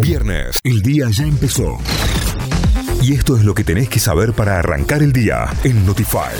Viernes, el día ya empezó. Y esto es lo que tenés que saber para arrancar el día en Notify.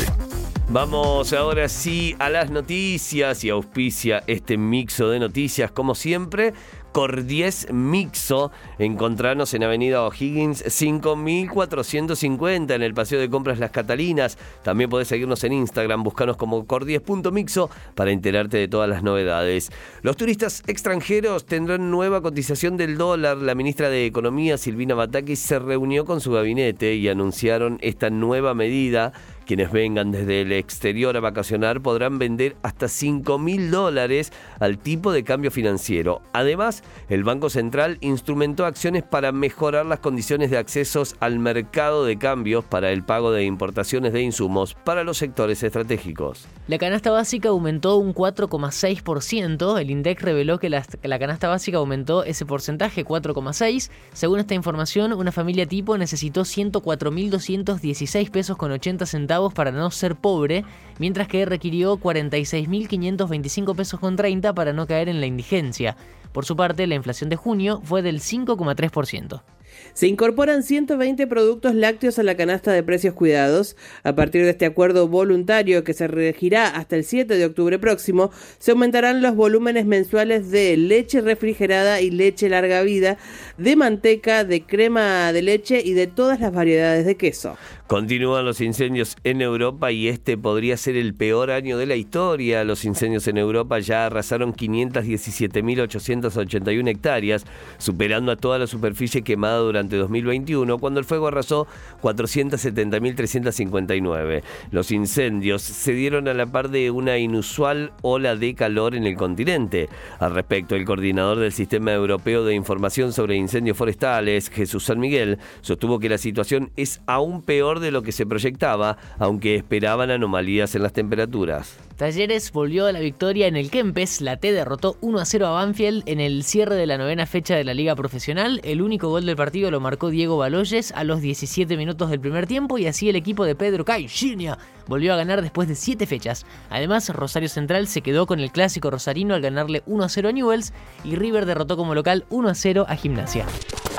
Vamos ahora sí a las noticias y auspicia este mixo de noticias como siempre. Cordies Mixo. Encontrarnos en Avenida O'Higgins 5450 en el Paseo de Compras Las Catalinas. También podés seguirnos en Instagram, buscanos como cordies.mixo para enterarte de todas las novedades. Los turistas extranjeros tendrán nueva cotización del dólar. La ministra de Economía, Silvina Batakis, se reunió con su gabinete y anunciaron esta nueva medida quienes vengan desde el exterior a vacacionar podrán vender hasta 5 mil dólares al tipo de cambio financiero. Además, el Banco Central instrumentó acciones para mejorar las condiciones de accesos al mercado de cambios para el pago de importaciones de insumos para los sectores estratégicos. La canasta básica aumentó un 4,6%. El INDEC reveló que la, canasta básica aumentó ese porcentaje, 4,6%. Según esta información, una familia tipo necesitó 104.216 pesos con 80 centavos para no ser pobre, mientras que requirió 46.525 pesos con 30 para no caer en la indigencia. Por su parte, la inflación de junio fue del 5,3%. Se incorporan 120 productos lácteos a la canasta de precios cuidados. A partir de este acuerdo voluntario que se regirá hasta el 7 de octubre próximo, se aumentarán los volúmenes mensuales de leche refrigerada y leche larga vida, de manteca, de crema de leche y de todas las variedades de queso. Continúan los incendios en Europa y este podría ser el peor año de la historia. Los incendios en Europa ya arrasaron 517.881 hectáreas, superando a toda la superficie quemada durante 2021, cuando el fuego arrasó 470.359. Los incendios se dieron a la par de una inusual ola de calor en el continente. Al respecto, el coordinador del Sistema Europeo de Información sobre Incendios Forestales, Jesús San Miguel, sostuvo que la situación es aún peor de lo que se proyectaba, aunque esperaban anomalías en las temperaturas. Talleres volvió a la victoria en el Kempes. La T derrotó 1 a 0 a Banfield en el cierre de la novena fecha de la Liga Profesional. El único gol del partido lo marcó Diego Baloyes a los 17 minutos del primer tiempo y así el equipo de Pedro Caixinha volvió a ganar después de 7 fechas. Además, Rosario Central se quedó con el clásico rosarino al ganarle 1 a 0 a Newells y River derrotó como local 1 a 0 a Gimnasia.